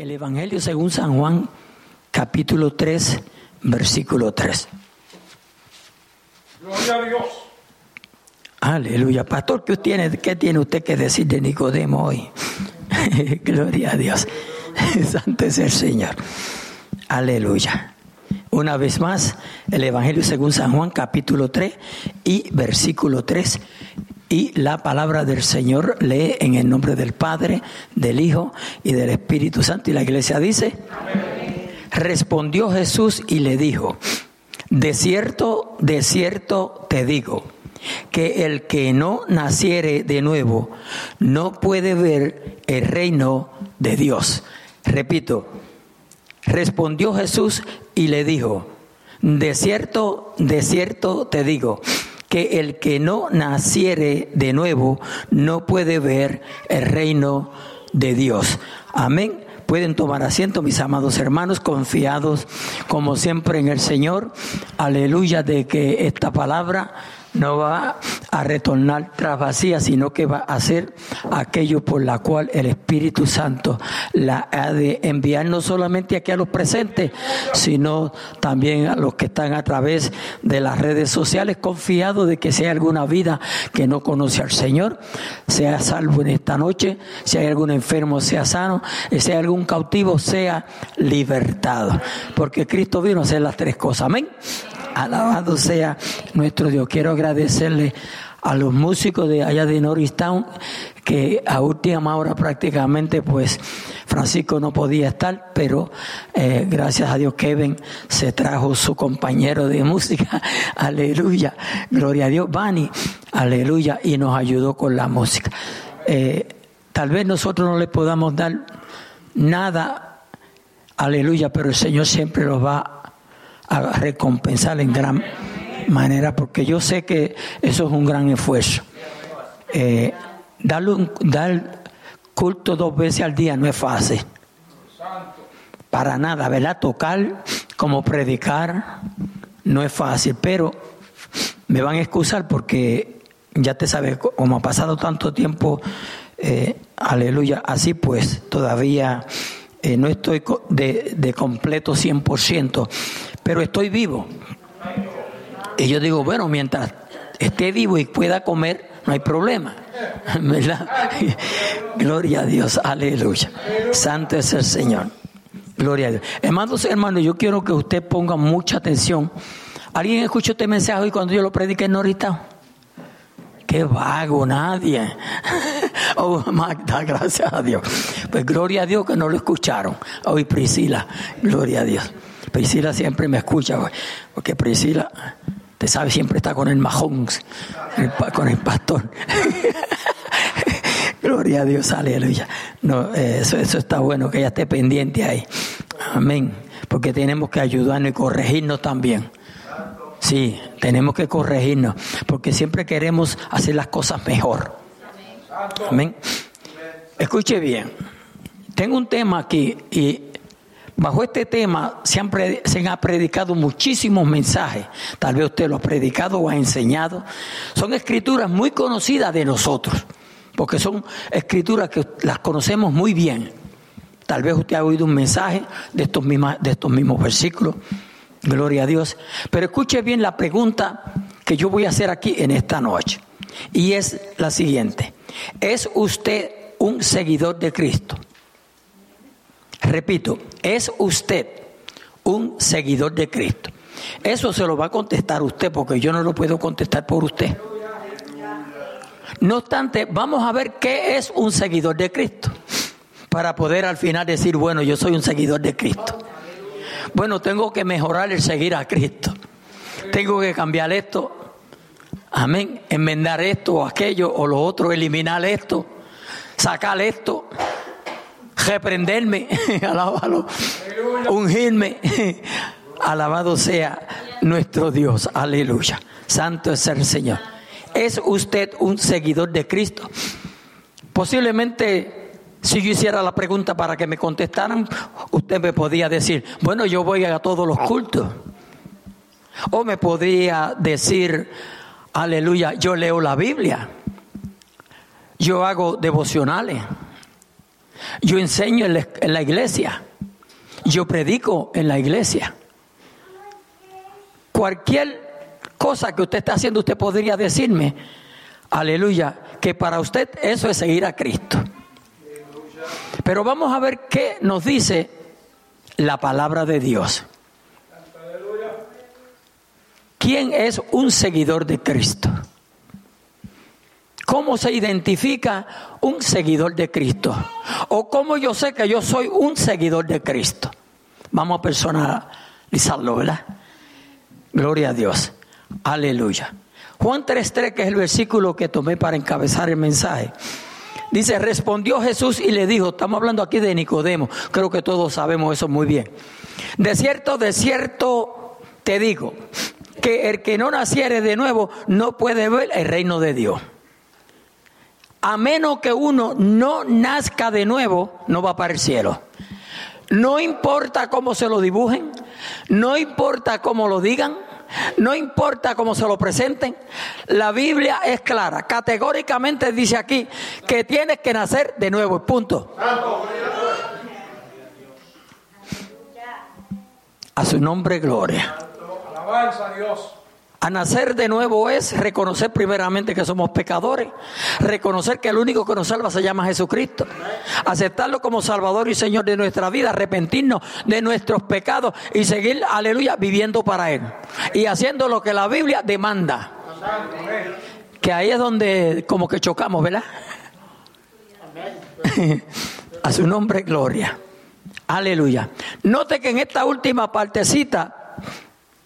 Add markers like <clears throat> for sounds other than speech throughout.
El Evangelio según San Juan, capítulo 3, versículo 3. Gloria a Dios. Aleluya. Pastor, ¿qué tiene, qué tiene usted que decir de Nicodemo hoy? <laughs> Gloria a Dios. <laughs> Santo es el Señor. Aleluya. Una vez más, el Evangelio según San Juan, capítulo 3 y versículo 3. Y la palabra del Señor lee en el nombre del Padre, del Hijo y del Espíritu Santo. Y la iglesia dice, respondió Jesús y le dijo, de cierto, de cierto te digo, que el que no naciere de nuevo no puede ver el reino de Dios. Repito, respondió Jesús y le dijo, de cierto, de cierto te digo, que el que no naciere de nuevo no puede ver el reino de Dios. Amén. Pueden tomar asiento, mis amados hermanos, confiados como siempre en el Señor. Aleluya de que esta palabra no va a retornar tras vacía, sino que va a hacer aquello por la cual el Espíritu Santo la ha de enviar no solamente aquí a los presentes, sino también a los que están a través de las redes sociales, confiados de que si hay alguna vida que no conoce al Señor, sea salvo en esta noche, si hay algún enfermo, sea sano, si hay algún cautivo, sea libertado. Porque Cristo vino a hacer las tres cosas. Amén. Alabado sea nuestro Dios. Quiero agradecerle a los músicos de allá de Norristown que a última hora prácticamente pues Francisco no podía estar, pero eh, gracias a Dios Kevin se trajo su compañero de <laughs> música, aleluya, gloria a Dios, Bani, aleluya, y nos ayudó con la música. Eh, tal vez nosotros no le podamos dar nada, aleluya, pero el Señor siempre los va a recompensar en gran manera, porque yo sé que eso es un gran esfuerzo. Eh, dar culto dos veces al día no es fácil. Para nada, ¿verdad? Tocar como predicar no es fácil, pero me van a excusar porque ya te sabes, como ha pasado tanto tiempo, eh, aleluya, así pues todavía eh, no estoy de, de completo 100%, pero estoy vivo. Y yo digo, bueno, mientras esté vivo y pueda comer, no hay problema. <laughs> ¿Verdad? <laughs> Gloria a Dios, aleluya. Santo es el Señor. Gloria a Dios. Hermanos, hermanos, yo quiero que usted ponga mucha atención. ¿Alguien escuchó este mensaje hoy cuando yo lo prediqué en Norita? Qué vago, nadie. <laughs> Oh, Magda, gracias a Dios. Pues gloria a Dios que no lo escucharon. Hoy Priscila, gloria a Dios. Priscila siempre me escucha, porque Priscila, te sabe, siempre está con el majón, con el pastor. <laughs> Gloria a Dios, aleluya. No, eso, eso está bueno, que ella esté pendiente ahí. Amén. Porque tenemos que ayudarnos y corregirnos también. Sí, tenemos que corregirnos, porque siempre queremos hacer las cosas mejor. Amén. Escuche bien. Tengo un tema aquí y Bajo este tema se han, se han, predicado muchísimos mensajes. Tal vez usted lo ha predicado o ha enseñado. Son escrituras muy conocidas de nosotros, porque son escrituras que las conocemos muy bien. Tal vez usted ha oído un mensaje de estos, de estos mismos versículos. Gloria a Dios. Pero escuche bien la pregunta que yo voy a hacer aquí en esta noche. Y es la siguiente. ¿Es usted un seguidor de Cristo? Repito, ¿es usted un seguidor de Cristo? Eso se lo va a contestar usted porque yo no lo puedo contestar por usted. No obstante, vamos a ver qué es un seguidor de Cristo para poder al final decir, bueno, yo soy un seguidor de Cristo. Bueno, tengo que mejorar el seguir a Cristo. Tengo que cambiar esto. Amén. Enmendar esto o aquello o lo otro, eliminar esto, sacar esto reprenderme, <laughs> alábalo, ungirme. <laughs> Alabado sea nuestro Dios, aleluya. Santo es el Señor. ¿Es usted un seguidor de Cristo? Posiblemente, si yo hiciera la pregunta para que me contestaran, usted me podía decir, bueno, yo voy a todos los cultos. O me podría decir, aleluya, yo leo la Biblia. Yo hago devocionales. Yo enseño en la iglesia. Yo predico en la iglesia. Cualquier cosa que usted está haciendo, usted podría decirme, aleluya, que para usted eso es seguir a Cristo. Pero vamos a ver qué nos dice la palabra de Dios. ¿Quién es un seguidor de Cristo? ¿Cómo se identifica un seguidor de Cristo? ¿O cómo yo sé que yo soy un seguidor de Cristo? Vamos a personalizarlo, ¿verdad? Gloria a Dios. Aleluya. Juan 3.3, que es el versículo que tomé para encabezar el mensaje. Dice, respondió Jesús y le dijo, estamos hablando aquí de Nicodemo, creo que todos sabemos eso muy bien. De cierto, de cierto te digo, que el que no naciere de nuevo no puede ver el reino de Dios a menos que uno no nazca de nuevo, no va para el cielo. No importa cómo se lo dibujen, no importa cómo lo digan, no importa cómo se lo presenten, la Biblia es clara, categóricamente dice aquí que tienes que nacer de nuevo, punto. A su nombre, gloria. Alabanza a Dios. A nacer de nuevo es reconocer primeramente que somos pecadores, reconocer que el único que nos salva se llama Jesucristo, aceptarlo como Salvador y Señor de nuestra vida, arrepentirnos de nuestros pecados y seguir, aleluya, viviendo para Él y haciendo lo que la Biblia demanda. Que ahí es donde como que chocamos, ¿verdad? <laughs> A su nombre, gloria. Aleluya. Note que en esta última partecita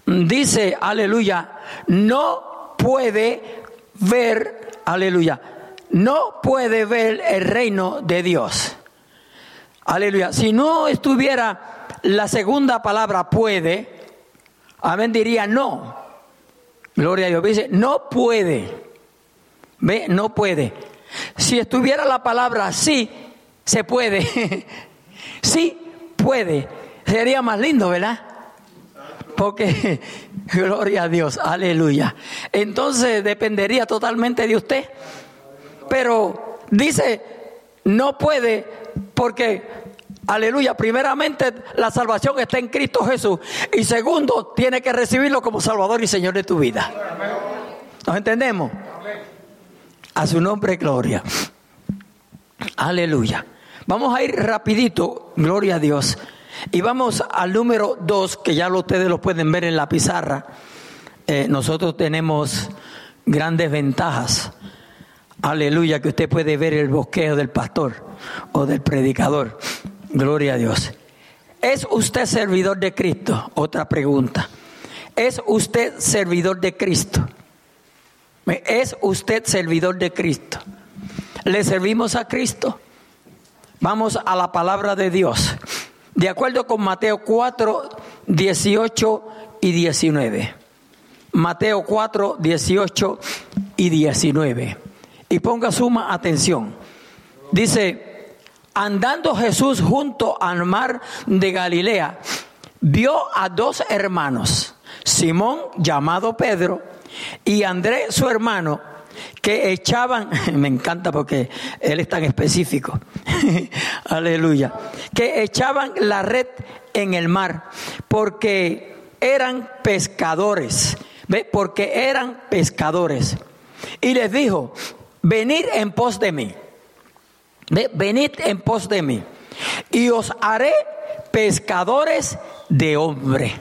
dice, aleluya, no puede ver, aleluya, no puede ver el reino de Dios. Aleluya. Si no estuviera la segunda palabra puede, amén diría no. Gloria a Dios. Dice, no puede. Ve, no puede. Si estuviera la palabra sí, se puede. <laughs> sí puede. Sería más lindo, ¿verdad? Porque, <laughs> gloria a Dios, aleluya. Entonces dependería totalmente de usted. Pero dice, no puede porque, aleluya, primeramente la salvación está en Cristo Jesús. Y segundo, tiene que recibirlo como Salvador y Señor de tu vida. ¿Nos entendemos? A su nombre, gloria. Aleluya. Vamos a ir rapidito, gloria a Dios. Y vamos al número dos, que ya ustedes lo pueden ver en la pizarra. Eh, nosotros tenemos grandes ventajas. Aleluya, que usted puede ver el bosqueo del pastor o del predicador. Gloria a Dios. ¿Es usted servidor de Cristo? Otra pregunta. ¿Es usted servidor de Cristo? ¿Es usted servidor de Cristo? ¿Le servimos a Cristo? Vamos a la palabra de Dios de acuerdo con Mateo 4, 18 y 19. Mateo 4, 18 y 19. Y ponga suma atención. Dice, andando Jesús junto al mar de Galilea, vio a dos hermanos, Simón llamado Pedro y Andrés su hermano, que echaban, <laughs> me encanta porque él es tan específico, <laughs> aleluya, que echaban la red en el mar porque eran pescadores, ¿ve? Porque eran pescadores. Y les dijo, venid en pos de mí, ¿ve? Venid en pos de mí y os haré pescadores de hombre.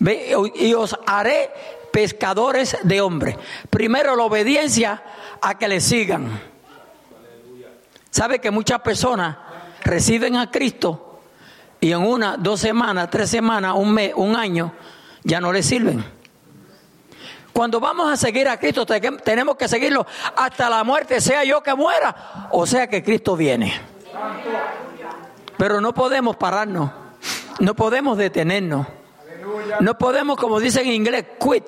¿Ve? Y os haré pescadores de hombres. Primero la obediencia a que le sigan. ¿Sabe que muchas personas reciben a Cristo y en una, dos semanas, tres semanas, un mes, un año, ya no le sirven? Cuando vamos a seguir a Cristo tenemos que seguirlo hasta la muerte, sea yo que muera o sea que Cristo viene. Pero no podemos pararnos, no podemos detenernos. No podemos, como dicen en inglés, quit.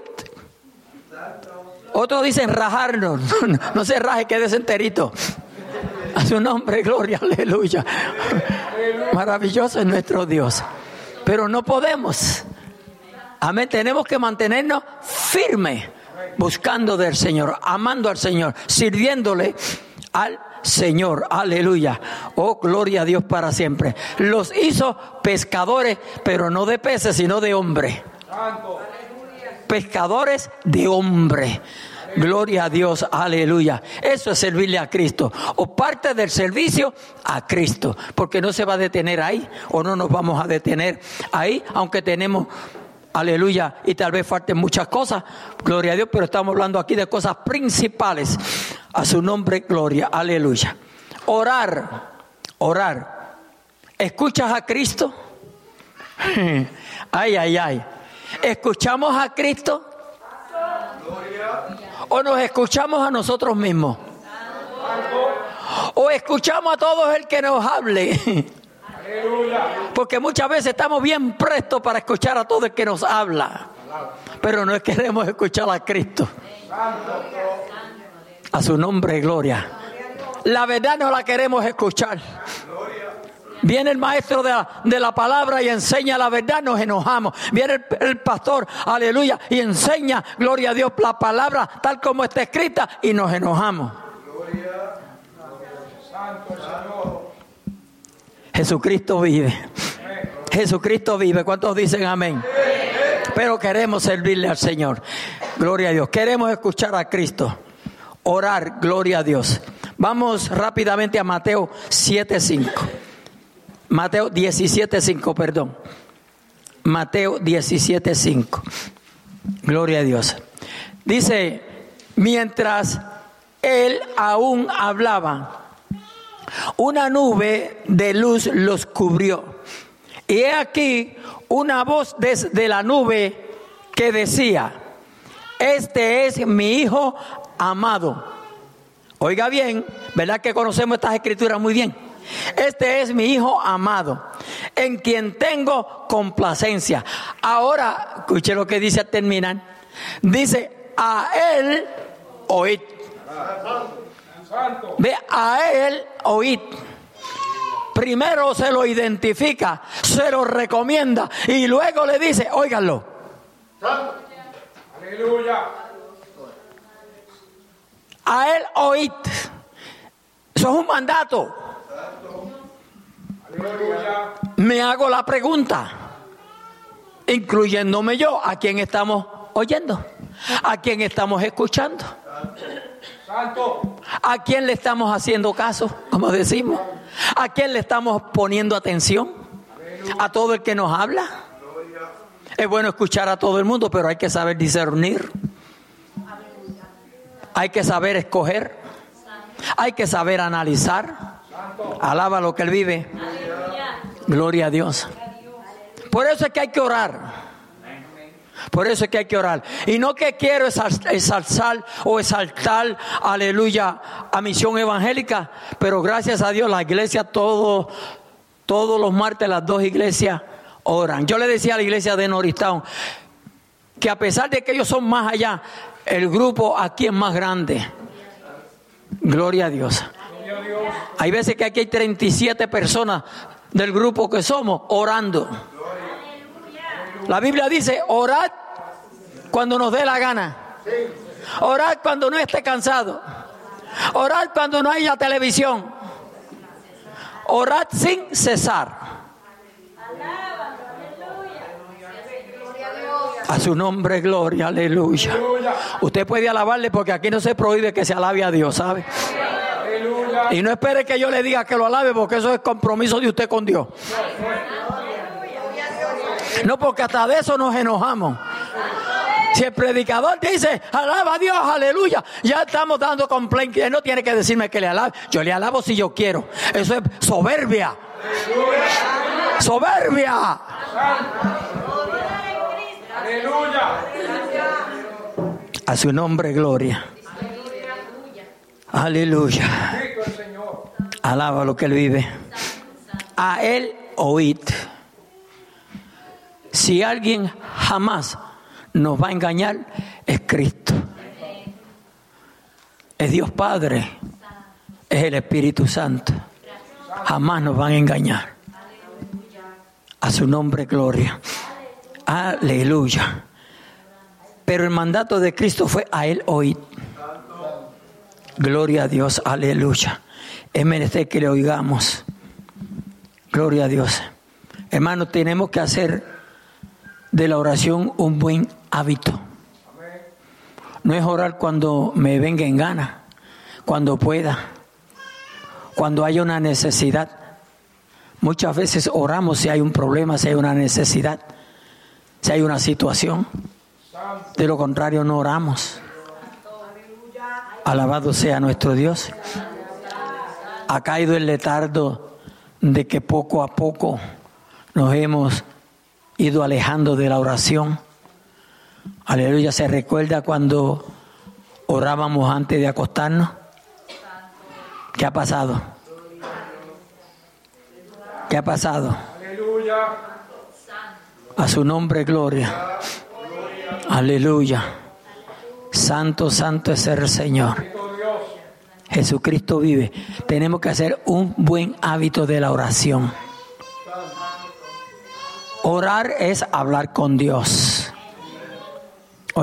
Otros dicen rajarnos. No, se raje, quédese enterito. A su nombre, gloria, aleluya. Maravilloso es nuestro Dios. Pero no podemos. Amén. Tenemos que mantenernos firmes, buscando del Señor, amando al Señor, sirviéndole al Señor. Aleluya. Oh, gloria a Dios para siempre. Los hizo pescadores, pero no de peces, sino de hombre. Pescadores de hombre. Gloria a Dios, aleluya. Eso es servirle a Cristo. O parte del servicio a Cristo. Porque no se va a detener ahí. O no nos vamos a detener ahí, aunque tenemos aleluya, y tal vez falten muchas cosas, gloria a Dios, pero estamos hablando aquí de cosas principales. A su nombre, gloria, aleluya. Orar, orar. ¿Escuchas a Cristo? <laughs> Ay, ay, ay. ¿Escuchamos a Cristo? ¿O nos escuchamos a nosotros mismos? ¿O escuchamos a todos el que nos hable? <laughs> Porque muchas veces estamos bien prestos para escuchar a todo el que nos habla. Pero no queremos escuchar a Cristo. A su nombre, gloria. La verdad no la queremos escuchar. Viene el maestro de la, de la, palabra y enseña la verdad, nos enojamos. Viene el, pastor, aleluya, y enseña, gloria a Dios, la palabra tal como está escrita y nos enojamos. Jesucristo vive. Jesucristo vive. ¿Cuántos dicen amén? Pero queremos servirle al Señor. Gloria a Dios. Queremos escuchar a Cristo. Orar, gloria a Dios. Vamos rápidamente a Mateo 7.5. Mateo 17.5, perdón. Mateo 17.5. Gloria a Dios. Dice, mientras él aún hablaba, una nube de luz los cubrió. Y he aquí una voz desde la nube que decía, este es mi hijo amado. Oiga bien, ¿verdad que conocemos estas escrituras muy bien? Este es mi hijo amado, en quien tengo complacencia. Ahora, escuche lo que dice al terminar. Dice, a él oíd. Ve a él oíd. Primero se lo identifica, se lo recomienda y luego le dice, óiganlo. Aleluya. A él oíd. Eso es un mandato. Me hago la pregunta, incluyéndome yo, ¿a quién estamos oyendo? ¿A quién estamos escuchando? ¿A quién le estamos haciendo caso? Como decimos. ¿A quién le estamos poniendo atención? ¿A todo el que nos habla? Es bueno escuchar a todo el mundo, pero hay que saber discernir. Hay que saber escoger. Hay que saber analizar. Alaba lo que él vive. Gloria a Dios. Por eso es que hay que orar. Por eso es que hay que orar. Y no que quiero exaltar o exaltar, aleluya, a misión evangélica, pero gracias a Dios la iglesia todos, todos los martes las dos iglesias oran. Yo le decía a la iglesia de Norristown que a pesar de que ellos son más allá, el grupo aquí es más grande. Gloria a Dios. Hay veces que aquí hay 37 personas del grupo que somos orando. La Biblia dice, orad cuando nos dé la gana. Orad cuando no esté cansado. Orad cuando no haya televisión. Orad sin cesar. A su nombre, gloria, aleluya. Usted puede alabarle porque aquí no se prohíbe que se alabe a Dios, ¿sabe? Y no espere que yo le diga que lo alabe porque eso es compromiso de usted con Dios. No, porque hasta de eso nos enojamos. Si el predicador dice, alaba a Dios, aleluya, ya estamos dando complaint. Él no tiene que decirme que le alabe. Yo le alabo si yo quiero. Eso es soberbia. Soberbia. A su nombre, gloria. Aleluya. Alaba lo que él vive. A él oíd. Si alguien jamás nos va a engañar, es Cristo. Es Dios Padre. Es el Espíritu Santo. Jamás nos van a engañar. A su nombre, gloria. Aleluya. Pero el mandato de Cristo fue a Él oír. Gloria a Dios, aleluya. es menester que le oigamos. Gloria a Dios. Hermanos, tenemos que hacer de la oración un buen hábito. No es orar cuando me venga en gana, cuando pueda, cuando haya una necesidad. Muchas veces oramos si hay un problema, si hay una necesidad, si hay una situación. De lo contrario, no oramos. Alabado sea nuestro Dios. Ha caído el letardo de que poco a poco nos hemos ido alejando de la oración. Aleluya, se recuerda cuando orábamos antes de acostarnos. ¿Qué ha pasado? ¿Qué ha pasado? A su nombre, gloria. Aleluya. Santo, santo es el Señor. Jesucristo vive. Tenemos que hacer un buen hábito de la oración. Orar es hablar con Dios.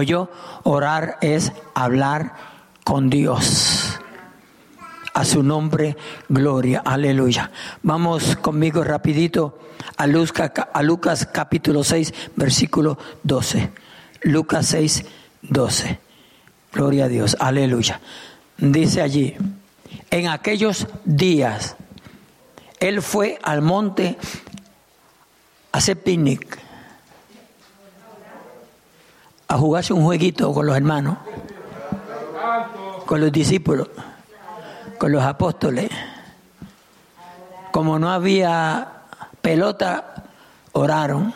yo orar es hablar con Dios. A su nombre, gloria, aleluya. Vamos conmigo rapidito a Lucas, a Lucas capítulo 6, versículo 12. Lucas 6, 12. Gloria a Dios, aleluya. Dice allí, en aquellos días, él fue al monte a hacer picnic, a jugarse un jueguito con los hermanos, con los discípulos, con los apóstoles. Como no había pelota, oraron.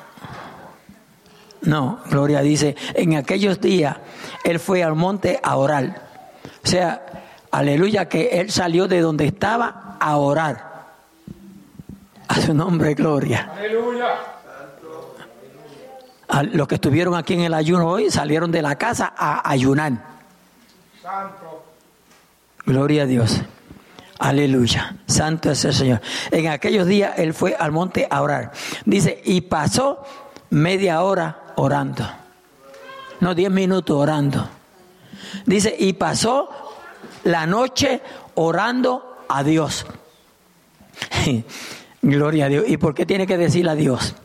No, Gloria dice, en aquellos días él fue al monte a orar. O sea, aleluya, que él salió de donde estaba a orar. A su nombre, gloria. Aleluya. los que estuvieron aquí en el ayuno hoy salieron de la casa a ayunar. Santo. Gloria a Dios. Aleluya. Santo es el Señor. En aquellos días él fue al monte a orar. Dice, y pasó media hora orando. No, diez minutos orando. Dice, y pasó la noche orando a Dios. <laughs> Gloria a Dios. ¿Y por qué tiene que decir a Dios?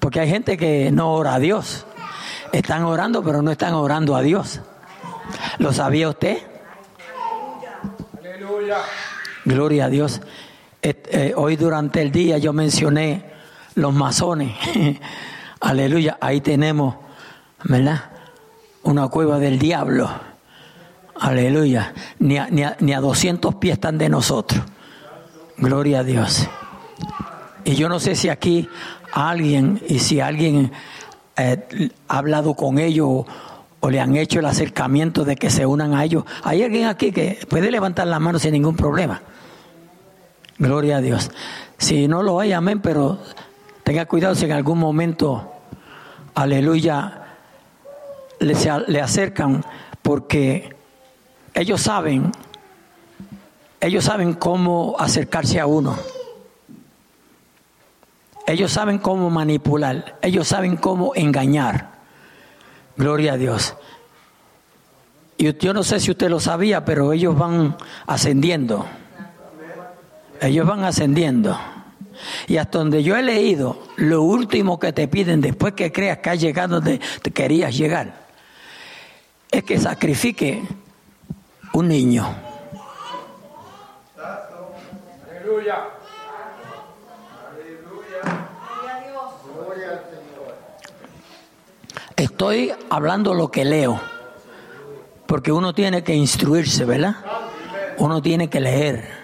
Porque hay gente que no ora a Dios. Están orando, pero no están orando a Dios. ¿Lo sabía usted? Aleluya. Gloria a Dios. Eh, hoy durante el día yo mencioné los masones. <laughs> Aleluya. Ahí tenemos, ¿verdad? Una cueva del diablo. Aleluya. Ni a, ni, a 200 pies están de nosotros. Gloria a Dios. Y yo no sé si aquí alguien, y si alguien eh, ha hablado con ellos o, le han hecho el acercamiento de que se unan a ellos. Hay alguien aquí que puede levantar la mano sin ningún problema. Gloria a Dios. Si no lo hay, amén, pero tenga cuidado si en algún momento, aleluya, le, le acercan porque ellos saben ellos saben cómo acercarse a uno. Ellos saben cómo manipular. Ellos saben cómo engañar. Gloria a Dios. Y yo no sé si usted lo sabía, pero ellos van ascendiendo. Ellos van ascendiendo. Y hasta donde yo he leído, lo último que te piden después que creas que has llegado donde te querías llegar, es que sacrifique un niño. Estoy hablando lo que leo, porque uno tiene que instruirse, ¿verdad? Uno tiene que leer.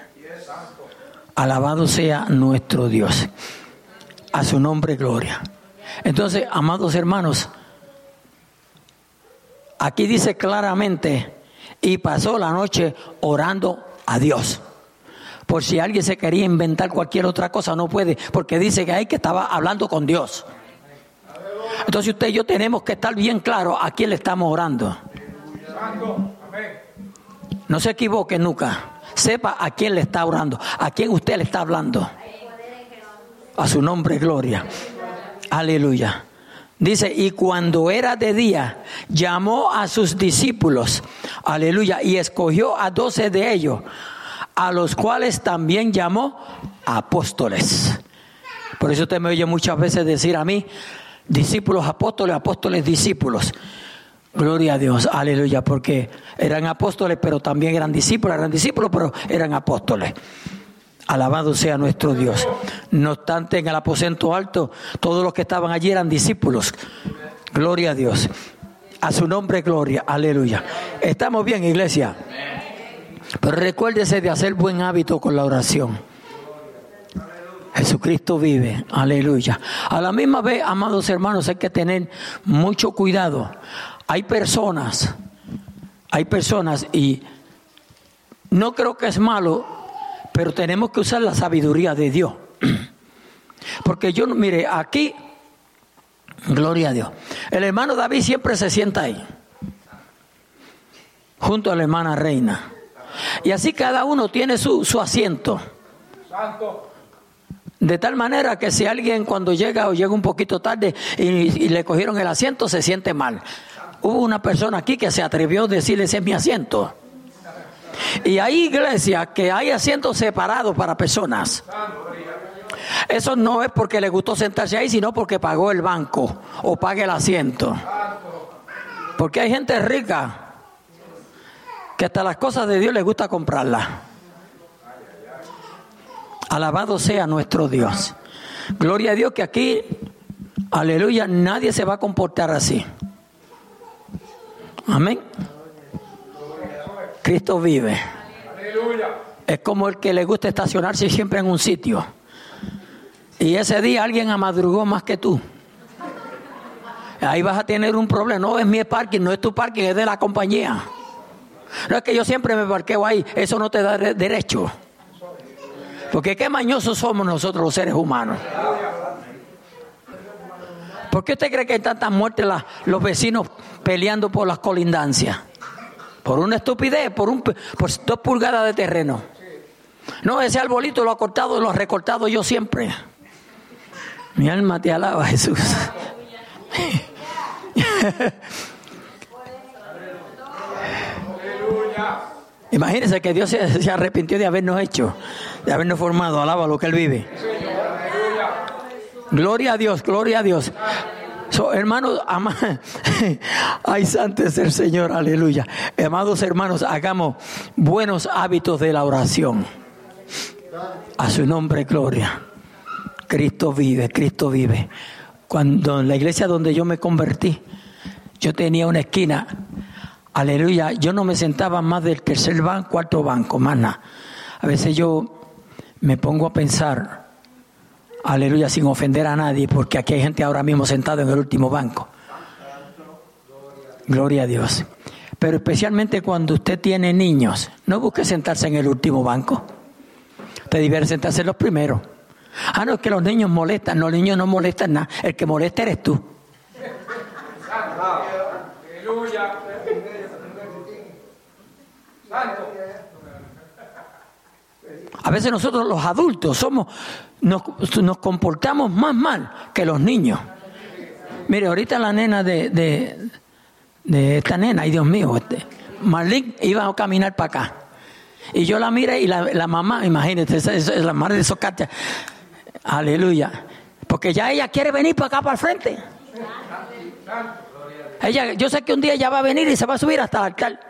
Alabado sea nuestro Dios. A su nombre, gloria. Entonces, amados hermanos, aquí dice claramente, y pasó la noche orando a Dios. Por si alguien se quería inventar cualquier otra cosa, no puede, porque dice que hay que estaba hablando con Dios. Entonces usted y yo tenemos que estar bien claro a quién le estamos orando. No se equivoque nunca. Sepa a quién le está orando, a quién usted le está hablando. A su nombre, gloria. Aleluya. Dice, y cuando era de día, llamó a sus discípulos, aleluya, y escogió a doce de ellos a los cuales también llamó apóstoles. Por eso usted me oye muchas veces decir a mí, discípulos apóstoles, apóstoles discípulos. Gloria a Dios, aleluya, porque eran apóstoles, pero también eran discípulos, eran discípulos, pero eran apóstoles. Alabado sea nuestro Dios. No obstante, en el aposento alto, todos los que estaban allí eran discípulos. Gloria a Dios. A su nombre, gloria. Aleluya. Estamos bien, iglesia. Pero recuérdese de hacer buen hábito con la oración. Jesucristo vive, aleluya. A la misma vez, amados hermanos, hay que tener mucho cuidado. Hay personas, hay personas y no creo que es malo, pero tenemos que usar la sabiduría de Dios. <clears throat> Porque yo, mire, aquí, gloria a Dios, el hermano David siempre se sienta ahí, junto a la hermana Reina. Y así cada uno tiene su, su asiento. Santo. De tal manera que si alguien cuando llega o llega un poquito tarde y, le cogieron el asiento, se siente mal. Hubo una persona aquí que se atrevió a decirle, ese es mi asiento. Y hay iglesias que hay asientos separados para personas. Eso no es porque le gustó sentarse ahí, sino porque pagó el banco o pague el asiento. Porque hay gente rica que hasta las cosas de Dios le gusta comprarlas. Alabado sea nuestro Dios. Gloria a Dios que aquí, aleluya, nadie se va a comportar así. Amén. Cristo vive. Es como el que le gusta estacionarse siempre en un sitio. Y ese día alguien amadrugó más que tú. Ahí vas a tener un problema. No es mi parking, no es tu parking, es de la compañía. No es que yo siempre me parqueo ahí. Eso no te da derecho. Porque qué mañosos somos nosotros los seres humanos. ¿Por qué usted cree que hay tantas muertes los vecinos peleando por las colindancias? Por una estupidez, por, un, por dos pulgadas de terreno. No, ese arbolito lo ha cortado, lo ha recortado yo siempre. Mi alma te alaba, Jesús. <laughs> Imagínense que Dios se, arrepintió de habernos hecho, de habernos formado. Alaba lo que Él vive. Gloria a Dios, gloria a Dios. Hermanos, <laughs> ay, santo es el Señor, aleluya. Amados hermanos, hagamos buenos hábitos de la oración. A su nombre, gloria. Cristo vive, Cristo vive. Cuando en la iglesia donde yo me convertí, yo tenía una esquina aleluya, yo no me sentaba más del tercer banco, cuarto banco, más. A veces yo me pongo a pensar, aleluya, sin ofender a nadie, porque aquí hay gente ahora mismo sentada en el último banco. Gloria a Dios. Pero especialmente cuando usted tiene niños, no busque sentarse en el último banco. Usted debe sentarse en los primeros. Ah, no, es que los niños molestan. Los niños no molestan nada. El que molesta eres tú. A veces nosotros los adultos somos, nos, comportamos más mal que los niños. Mire, ahorita la nena de, de, esta nena, ay Dios mío, este, Marlene iba a caminar para acá. Y yo la miré y la, mamá, imagínate, es, la madre de Socate, aleluya. Porque ya ella quiere venir para acá, para el frente. Ella, yo sé que un día ella va a venir y se va a subir hasta el altar.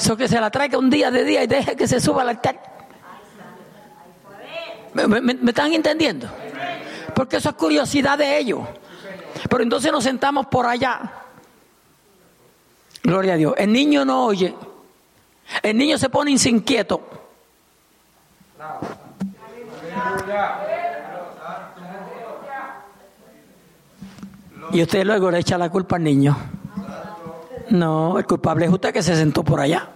Eso que se la traiga un día de día y deje que se suba al altar. ¿Me, están entendiendo? Porque eso es curiosidad de ellos. Pero entonces nos sentamos por allá. Gloria a Dios. El niño no oye. El niño se pone inquieto. Y usted luego le echa la culpa al niño. No, el culpable es usted que se sentó por allá.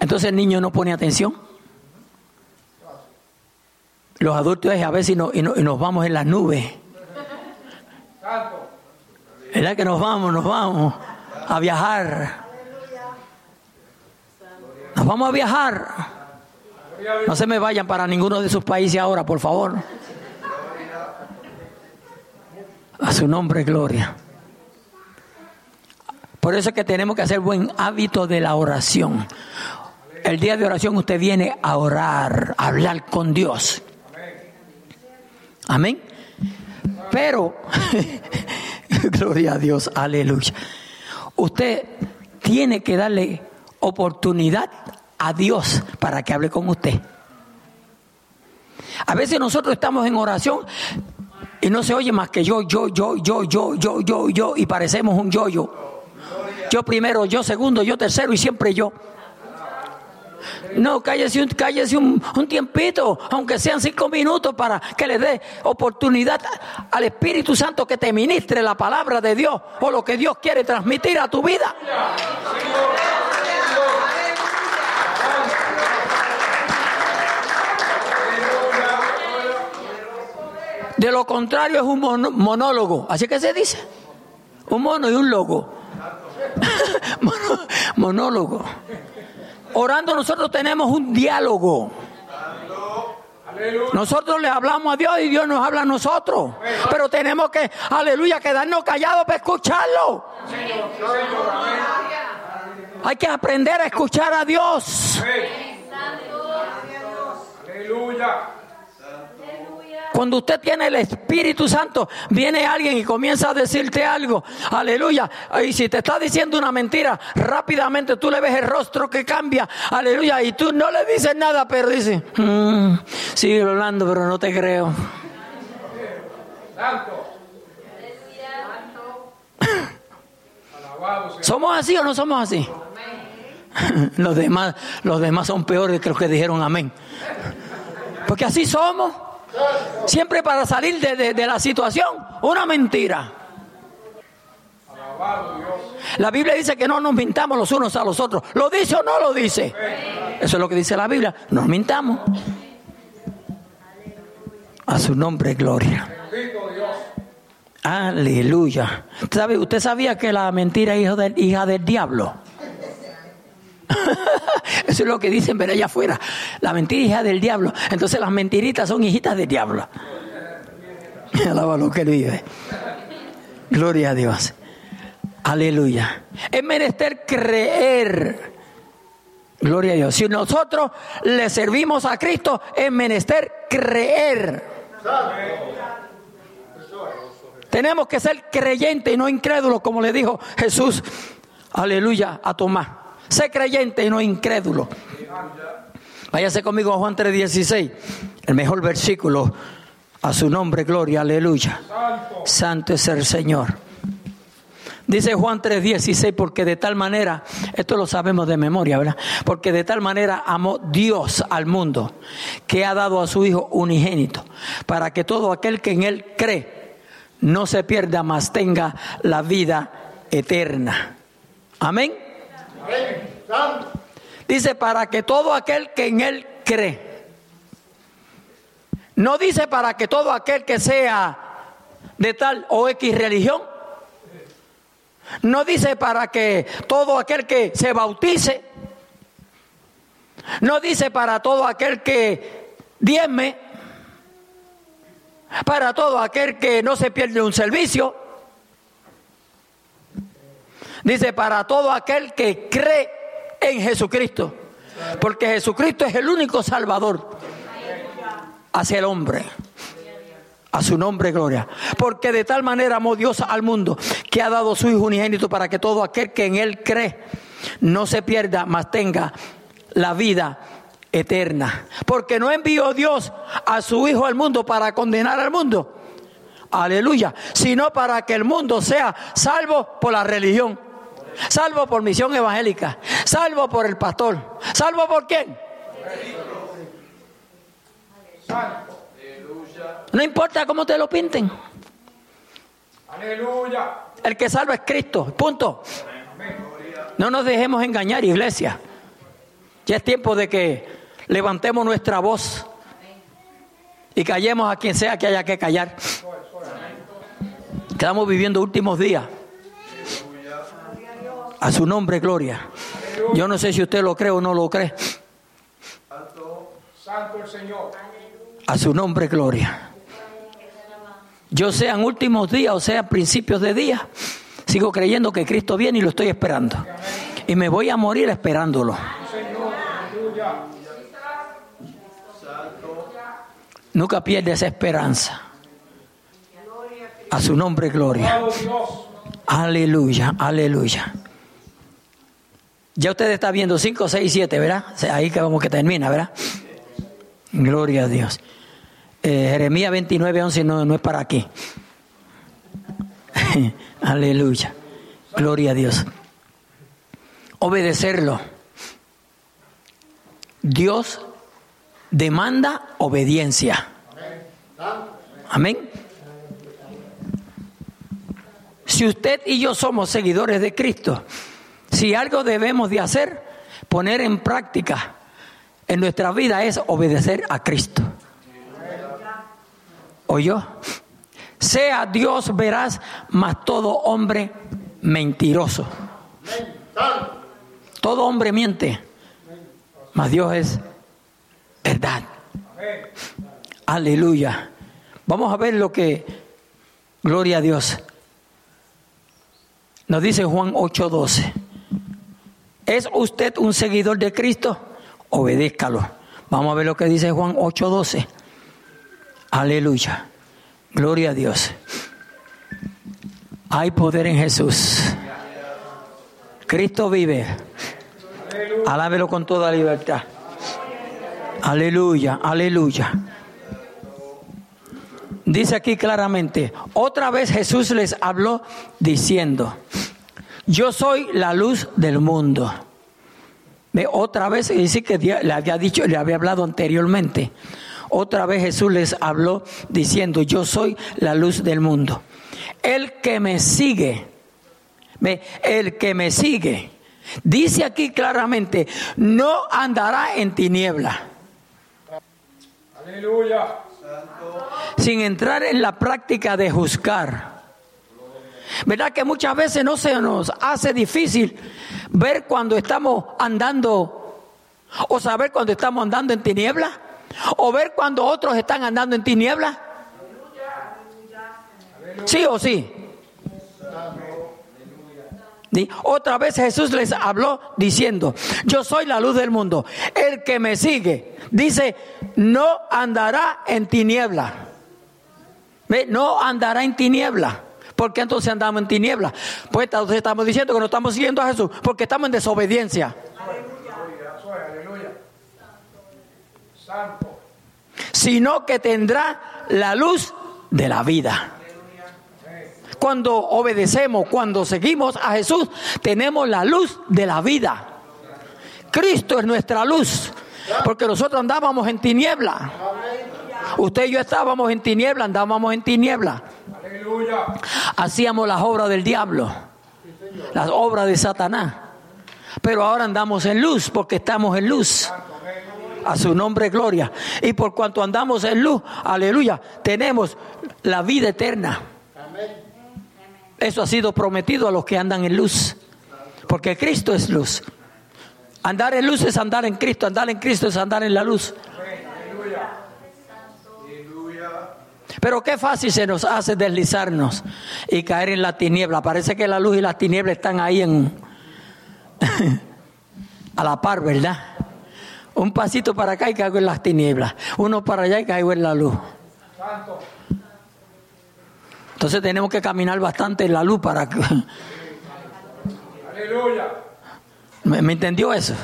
Entonces el niño no pone atención. Los adultos es a no, y, nos vamos en las nubes. ¿Verdad que nos vamos, nos vamos a viajar? Nos vamos a viajar. No se me vayan para ninguno de sus países ahora, por favor. A su nombre, gloria. Por eso es que tenemos que hacer buen hábito de la oración. El día de oración usted viene a orar, a hablar con Dios. Amén. Pero, <laughs> gloria a Dios, aleluya. Usted tiene que darle oportunidad a Dios para que hable con usted. A veces nosotros estamos en oración y no se oye más que yo, yo, yo, yo, yo, yo, yo, yo, y parecemos un yo-yo. Yo primero, yo segundo, yo tercero y siempre yo. No, cállese, un, cállese un, un, tiempito, aunque sean cinco minutos, para que le dé oportunidad al Espíritu Santo que te ministre la palabra de Dios o lo que Dios quiere transmitir a tu vida. De lo contrario es un monólogo, así que se dice, un mono y un logo. <laughs> monólogo. Orando nosotros tenemos un diálogo. Nosotros le hablamos a Dios y Dios nos habla a nosotros. Pero tenemos que, aleluya, quedarnos callados para escucharlo. Hay que aprender a escuchar a Dios. Aleluya. Cuando usted tiene el Espíritu Santo, viene alguien y comienza a decirte algo. Aleluya. Y si te está diciendo una mentira, rápidamente tú le ves el rostro que cambia. Aleluya. Y tú no le dices nada, pero dices, mm, sigue hablando, pero no te creo. <coughs> ¿Somos así o no somos así? <laughs> Los demás, los demás son peores que los que dijeron amén. Porque así somos. Siempre para salir de, la situación, una mentira. La Biblia dice que no nos mintamos los unos a los otros. ¿Lo dice o no lo dice? Eso es lo que dice la Biblia. No nos mintamos. A su nombre, gloria. Aleluya. ¿Usted sabía que la mentira es hija del diablo? <laughs> Eso es lo que dicen ver allá afuera. La mentira hija del diablo. Entonces las mentiritas son hijitas del diablo. <laughs> Alaba lo que vive. Gloria a Dios. Aleluya. Es menester creer. Gloria a Dios. Si nosotros le servimos a Cristo, es menester creer. Tenemos que ser creyentes y no incrédulos, como le dijo Jesús, aleluya, a Tomás. Sé creyente y no incrédulo. Váyase conmigo a Juan 3:16, el mejor versículo. A su nombre, gloria, aleluya. Santo, es el Señor. Dice Juan 3:16, porque de tal manera, esto lo sabemos de memoria, ¿verdad? Porque de tal manera amó Dios al mundo, que ha dado a su Hijo unigénito, para que todo aquel que en Él cree no se pierda, mas tenga la vida eterna. Amén. Dice, para que todo aquel que en Él cree. No dice para que todo aquel que sea de tal o X religión. No dice para que todo aquel que se bautice. No dice para todo aquel que diezme. Para todo aquel que no se pierde un servicio. Dice, para todo aquel que cree en Jesucristo. Porque Jesucristo es el único salvador hacia el hombre. A su nombre, gloria. Porque de tal manera amó Dios al mundo que ha dado su Hijo unigénito para que todo aquel que en Él cree no se pierda, mas tenga la vida eterna. Porque no envió Dios a su Hijo al mundo para condenar al mundo. Aleluya. Sino para que el mundo sea salvo por la religión salvo por misión evangélica, salvo por el pastor, salvo por quién. No importa cómo te lo pinten. Aleluya. El que salva es Cristo, punto. No nos dejemos engañar, iglesia. Ya es tiempo de que levantemos nuestra voz y callemos a quien sea que haya que callar. Estamos viviendo últimos días. A su nombre, gloria. Yo no sé si usted lo cree o no lo cree. Santo el Señor. A su nombre, gloria. Yo sean últimos días o sea principios de día, sigo creyendo que Cristo viene y lo estoy esperando. Y me voy a morir esperándolo. Nunca pierde esa esperanza. A su nombre, gloria. Aleluya, aleluya. Ya usted está viendo 5, 6, 7, ¿verdad? Ahí que como que termina, ¿verdad? Gloria a Dios. Eh, Jeremías 29, 11 no, no es para aquí. <laughs> Aleluya. Gloria a Dios. Obedecerlo. Dios demanda obediencia. Amén. Si usted y yo somos seguidores de Cristo, si algo debemos de hacer, poner en práctica en nuestra vida es obedecer a Cristo. ¿O yo? Sea Dios veraz, mas todo hombre mentiroso. Todo hombre miente, mas Dios es verdad. Aleluya. Vamos a ver lo que, gloria a Dios, nos dice Juan 8:12. ¿Es usted un seguidor de Cristo? Obedézcalo. Vamos a ver lo que dice Juan 8:12. Aleluya. Gloria a Dios. Hay poder en Jesús. Cristo vive. Alábelo con toda libertad. Aleluya, aleluya. Dice aquí claramente, otra vez Jesús les habló diciendo, yo soy la luz del mundo. ¿Ve? Otra vez dice que le había dicho, le había hablado anteriormente. Otra vez Jesús les habló diciendo, yo soy la luz del mundo. El que me sigue, ¿ve? el que me sigue, dice aquí claramente, no andará en tiniebla. Aleluya. Sin entrar en la práctica de juzgar. ¿Verdad que muchas veces no se nos hace difícil ver cuando estamos andando o saber cuando estamos andando en tiniebla? ¿O ver cuando otros están andando en tiniebla? ¿Sí o sí? Otra vez Jesús les habló diciendo, yo soy la luz del mundo. El que me sigue, dice, no andará en tiniebla. No andará en tiniebla. ¿Por qué entonces andamos en tiniebla? Pues entonces estamos diciendo que no estamos siguiendo a Jesús porque estamos en desobediencia. Sino que tendrá la luz de la vida. Cuando obedecemos, cuando seguimos a Jesús, tenemos la luz de la vida. Cristo es nuestra luz, porque nosotros andábamos en tiniebla. Usted y yo estábamos en tiniebla, andábamos en tiniebla. Hacíamos las obras del diablo, las obras de Satanás. Pero ahora andamos en luz porque estamos en luz. A su nombre, gloria. Y por cuanto andamos en luz, aleluya, tenemos la vida eterna. Eso ha sido prometido a los que andan en luz. Porque Cristo es luz. Andar en luz es andar en Cristo. Andar en Cristo es andar en la luz. Pero qué fácil se nos hace deslizarnos y caer en la tiniebla. Parece que la luz y las tinieblas están ahí en <laughs> a la par, ¿verdad? Un pasito para acá y caigo en las tinieblas. Uno para allá y caigo en la luz. Entonces tenemos que caminar bastante en la luz para que... Aleluya. ¿Me, entendió eso?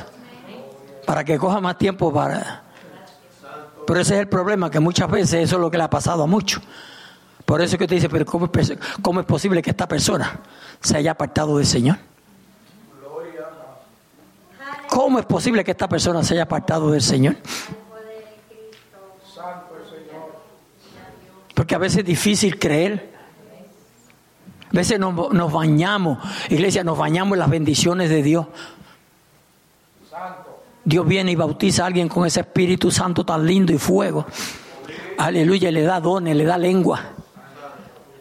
Para que coja más tiempo para... Pero ese es el problema, que muchas veces eso es lo que le ha pasado a muchos. Por eso es que usted dice, pero ¿cómo es, ¿cómo es posible que esta persona se haya apartado del Señor? ¿Cómo es posible que esta persona se haya apartado del Señor? Porque a veces es difícil creer. A veces nos, bañamos, iglesia, nos bañamos en las bendiciones de Dios. Dios viene y bautiza a alguien con ese Espíritu Santo tan lindo y fuego. Aleluya, le da dones, le da lengua.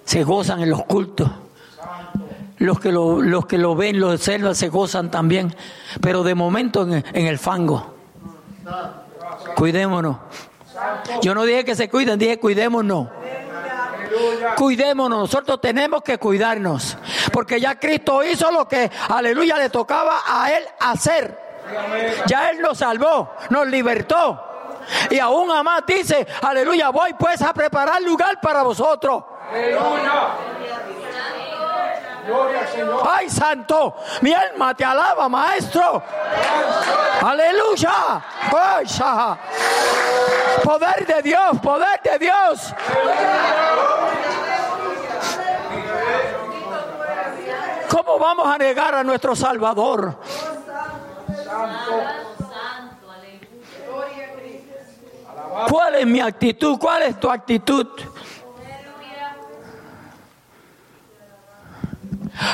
Se gozan en los cultos. Los que lo, los que lo ven, los observan, se gozan también. Pero de momento en, en el fango. Cuidémonos. Yo no dije que se cuiden, dije cuidémonos. Cuidémonos, nosotros tenemos que cuidarnos. Porque ya Cristo hizo lo que, aleluya, le tocaba a él hacer. Ya Él nos salvó, nos libertó. Y aún más dice, aleluya, voy pues a preparar lugar para vosotros. Aleluya. Ay, santo, mi alma te alaba, maestro. Aleluya. Poder de Dios, poder de Dios. ¿Cómo vamos a negar a nuestro Salvador? ¿Cuál es mi actitud? ¿Cuál es tu actitud?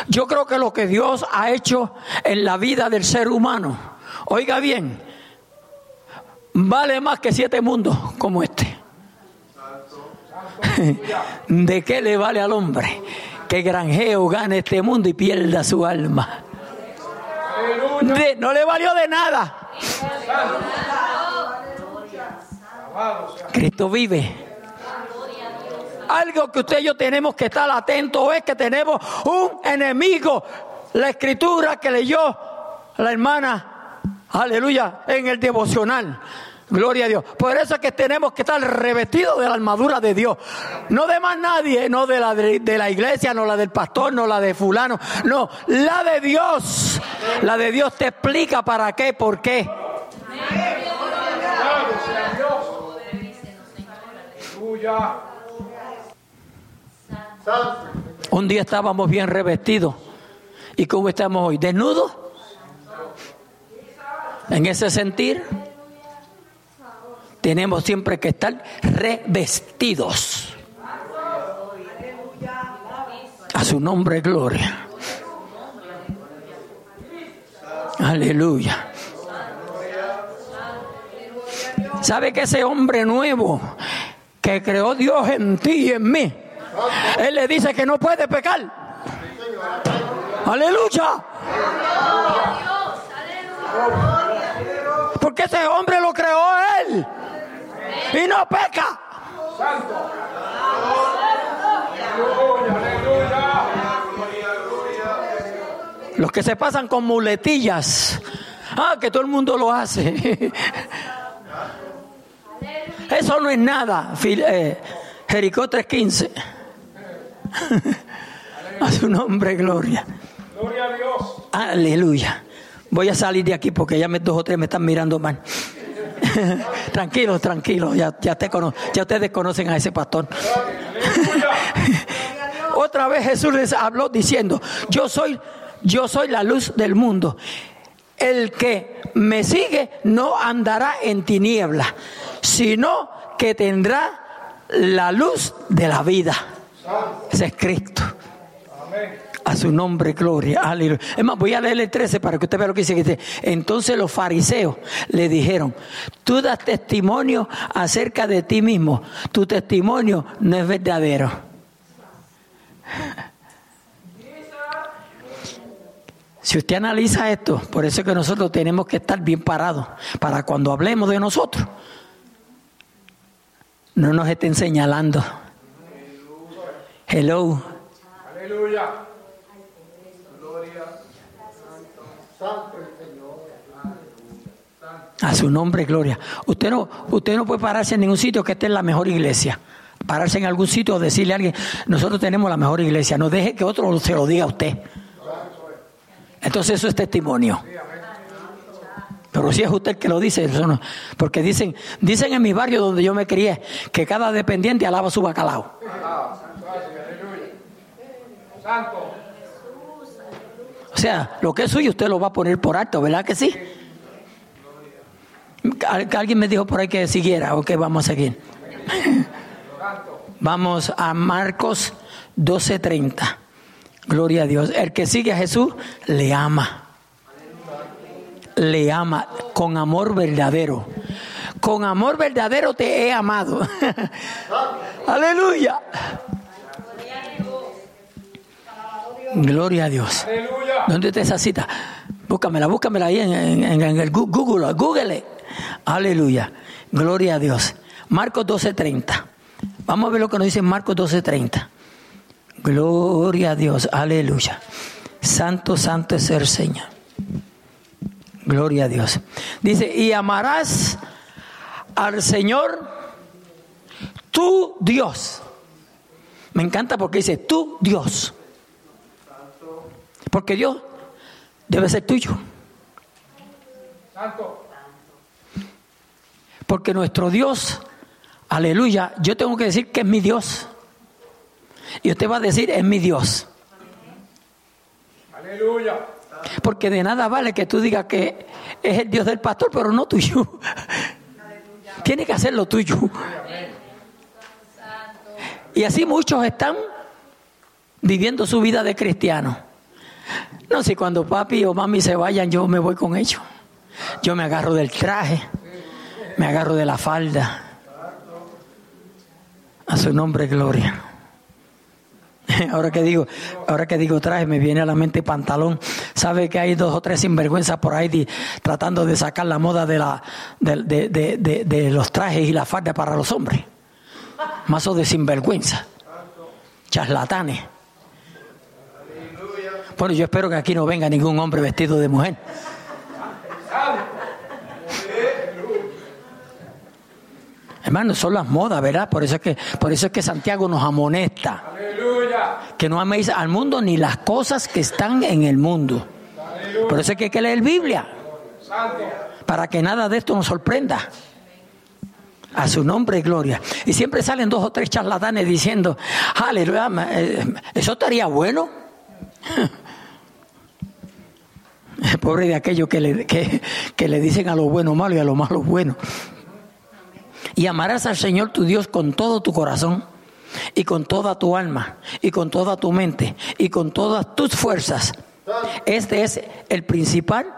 Yo creo que lo que Dios ha hecho en la vida del ser humano, oiga bien, vale más que siete mundos como este. <laughs> ¿De qué le vale al hombre que granjeo gane este mundo y pierda su alma? No le valió de nada. Cristo vive. Algo que usted y yo tenemos que estar atentos es que tenemos un enemigo. La escritura que leyó la hermana, aleluya, en el devocional. Gloria a Dios. Por eso es que tenemos que estar revestidos de la armadura de Dios. No de más nadie, no de la de, la iglesia, no la del pastor, no la de fulano. No, la de Dios. La de Dios te explica para qué, por qué. Un día estábamos bien revestidos. ¿Y cómo estamos hoy? ¿Desnudos? En ese sentir, tenemos siempre que estar revestidos. A su nombre, gloria. Aleluya. ¿Sabe que ese hombre nuevo que creó Dios en ti y en mí? Él le dice que no puede pecar. Aleluya. Porque ese hombre lo creó él. Y no peca. Los que se pasan con muletillas. Ah, que todo el mundo lo hace. Eso no es nada. Eh, Jericó 3.15. <laughs> a su nombre, gloria. Gloria a Dios. Aleluya. Voy a salir de aquí porque ya me, dos o tres me están mirando mal. <laughs> tranquilo, tranquilo, ya, ya, te ya ustedes conocen a ese pastor. <laughs> Otra vez Jesús les habló diciendo, yo soy, yo soy la luz del mundo. El que me sigue no andará en tiniebla, sino que tendrá la luz de la vida. Ese es Cristo. A su nombre, gloria. <laughs> Aleluya. Es más, voy a leer el 13 para que usted vea lo que dice. Entonces los fariseos le dijeron, tú das testimonio acerca de ti mismo. Tu testimonio no es verdadero. Si usted analiza esto, por eso es que nosotros tenemos que estar bien parados para cuando hablemos de nosotros, no nos estén señalando. Hello. Aleluya. A su nombre, gloria. Usted no, usted no puede pararse en ningún sitio que esté en la mejor iglesia. Pararse en algún sitio o decirle a alguien, nosotros tenemos la mejor iglesia. No deje que otro se lo diga a usted. Entonces eso es testimonio. Pero si es usted el que lo dice, eso no. Porque dicen, dicen en mi barrio donde yo me crié que cada dependiente alaba su bacalao. O sea, lo que es suyo usted lo va a poner por alto, ¿verdad que sí? Alguien me dijo por ahí que siguiera, ok, vamos a seguir. <laughs> Vamos a Marcos 12:30. Gloria a Dios. El que sigue a Jesús le ama le ama con amor verdadero. Con amor verdadero te he amado. <laughs> Aleluya. Gloria a Dios. ¿Dónde está esa cita? Búscamela, búscamela ahí en, el Google, Google. Aleluya. Gloria a Dios. Marcos 12:30. Vamos a ver lo que nos dice Marcos 12:30. Gloria a Dios. Aleluya. Santo, santo es el Señor. Gloria a Dios. Dice, y amarás al Señor tu Dios. Me encanta porque dice, tu Dios. Porque Dios debe ser tuyo. Porque nuestro Dios, aleluya, yo tengo que decir que es mi Dios. Y usted va a decir, es mi Dios. Aleluya. Porque de nada vale que tú digas que es el Dios del pastor, pero no tuyo. Tiene que hacerlo tuyo. Y así muchos están viviendo su vida de cristiano. No, si cuando papi o mami se vayan, yo me voy con ellos. Yo me agarro del traje, me agarro de la falda. A su nombre, gloria. <laughs> Ahora que digo, ahora que digo traje, me viene a la mente pantalón. Sabe que hay dos o tres sinvergüenzas por ahí tratando de sacar la moda de, la, de, de, de, los trajes y la falda para los hombres. Mazo de sinvergüenza. Charlatanes. Bueno, yo espero que aquí no venga ningún hombre vestido de mujer. Hermano, son las modas, ¿verdad? Por eso es que, por eso es que Santiago nos amonesta. Que no améis al mundo ni las cosas que están en el mundo. Por eso es que hay que leer Biblia. Para que nada de esto nos sorprenda. A su nombre, gloria. Y siempre salen dos o tres charlatanes diciendo, aleluya, eh, eso estaría bueno. <laughs> Pobre de aquellos que le, que, que le dicen a lo bueno malo y a lo malo bueno. Y amarás al Señor tu Dios con todo tu corazón y con toda tu alma y con toda tu mente y con todas tus fuerzas. Este es el principal